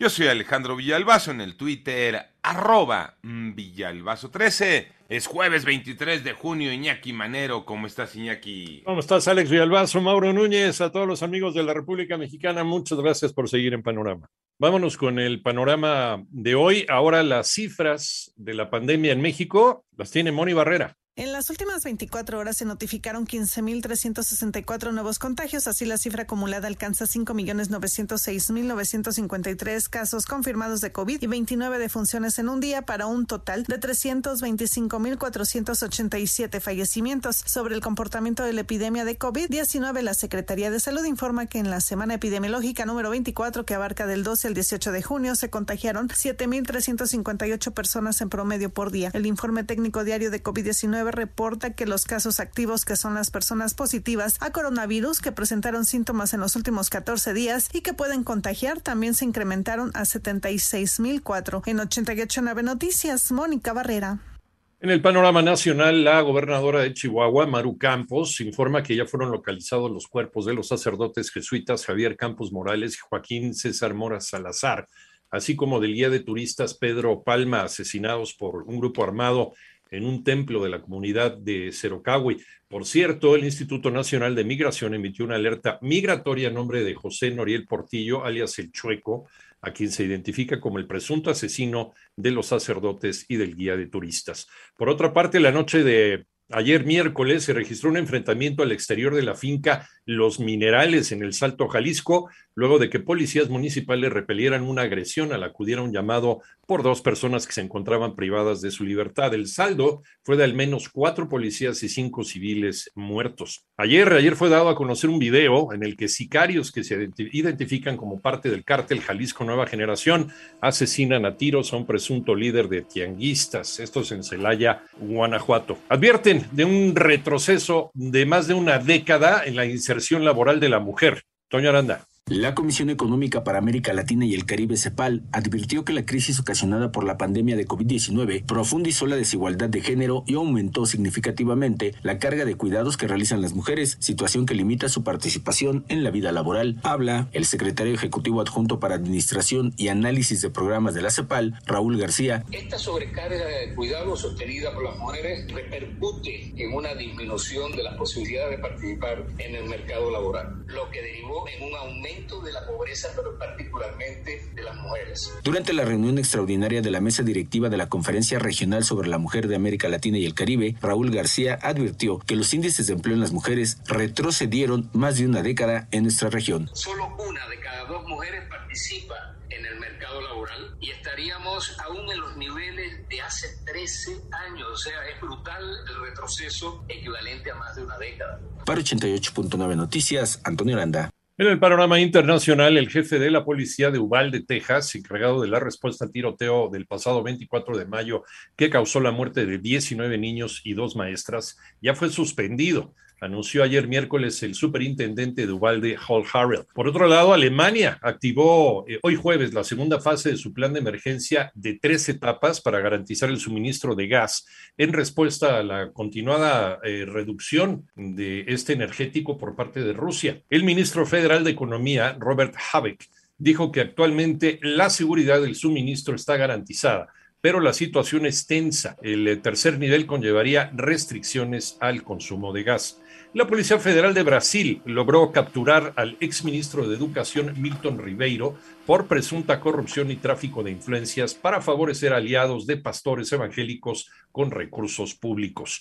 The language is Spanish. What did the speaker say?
Yo soy Alejandro Villalbazo en el Twitter, arroba Villalbazo13. Es jueves 23 de junio, Iñaki Manero. ¿Cómo estás, Iñaki? ¿Cómo estás, Alex Villalbazo? Mauro Núñez, a todos los amigos de la República Mexicana, muchas gracias por seguir en Panorama. Vámonos con el panorama de hoy. Ahora las cifras de la pandemia en México las tiene Moni Barrera. En las últimas 24 horas se notificaron 15.364 nuevos contagios, así la cifra acumulada alcanza 5.906.953 casos confirmados de COVID y 29 defunciones en un día para un total de 325.487 fallecimientos. Sobre el comportamiento de la epidemia de COVID-19, la Secretaría de Salud informa que en la semana epidemiológica número 24, que abarca del 12 al 18 de junio, se contagiaron 7.358 personas en promedio por día. El informe técnico diario de COVID-19 reporta que los casos activos, que son las personas positivas a coronavirus que presentaron síntomas en los últimos 14 días y que pueden contagiar, también se incrementaron a 76.004. En 889 Noticias, Mónica Barrera. En el panorama nacional, la gobernadora de Chihuahua, Maru Campos, informa que ya fueron localizados los cuerpos de los sacerdotes jesuitas Javier Campos Morales y Joaquín César Mora Salazar, así como del guía de turistas Pedro Palma, asesinados por un grupo armado en un templo de la comunidad de Cerocahui. Por cierto, el Instituto Nacional de Migración emitió una alerta migratoria a nombre de José Noriel Portillo, alias El Chueco, a quien se identifica como el presunto asesino de los sacerdotes y del guía de turistas. Por otra parte, la noche de Ayer miércoles se registró un enfrentamiento al exterior de la finca Los Minerales en el Salto Jalisco, luego de que policías municipales repelieran una agresión al acudir a un llamado por dos personas que se encontraban privadas de su libertad. El saldo fue de al menos cuatro policías y cinco civiles muertos. Ayer, ayer fue dado a conocer un video en el que sicarios que se identifican como parte del cártel Jalisco Nueva Generación asesinan a tiros a un presunto líder de tianguistas. Esto es en Celaya, Guanajuato. Advierten de un retroceso de más de una década en la inserción laboral de la mujer. Toño Aranda. La Comisión Económica para América Latina y el Caribe, CEPAL, advirtió que la crisis ocasionada por la pandemia de COVID-19 profundizó la desigualdad de género y aumentó significativamente la carga de cuidados que realizan las mujeres, situación que limita su participación en la vida laboral. Habla el secretario ejecutivo adjunto para Administración y Análisis de Programas de la CEPAL, Raúl García. Esta sobrecarga de cuidados sostenida por las mujeres repercute en una disminución de las posibilidades de participar en el mercado laboral, lo que derivó en un aumento de la pobreza, pero particularmente de las mujeres. Durante la reunión extraordinaria de la mesa directiva de la Conferencia Regional sobre la Mujer de América Latina y el Caribe, Raúl García advirtió que los índices de empleo en las mujeres retrocedieron más de una década en nuestra región. Solo una de cada dos mujeres participa en el mercado laboral y estaríamos aún en los niveles de hace 13 años. O sea, es brutal el retroceso equivalente a más de una década. Para 88.9 Noticias, Antonio Aranda. En el panorama internacional, el jefe de la policía de Uvalde, Texas, encargado de la respuesta al tiroteo del pasado 24 de mayo que causó la muerte de 19 niños y dos maestras, ya fue suspendido anunció ayer miércoles el superintendente de Uvalde, Hall Harrell. Por otro lado, Alemania activó eh, hoy jueves la segunda fase de su plan de emergencia de tres etapas para garantizar el suministro de gas en respuesta a la continuada eh, reducción de este energético por parte de Rusia. El ministro federal de Economía, Robert Habeck, dijo que actualmente la seguridad del suministro está garantizada pero la situación es tensa. El eh, tercer nivel conllevaría restricciones al consumo de gas. La Policía Federal de Brasil logró capturar al exministro de Educación Milton Ribeiro por presunta corrupción y tráfico de influencias para favorecer aliados de pastores evangélicos con recursos públicos.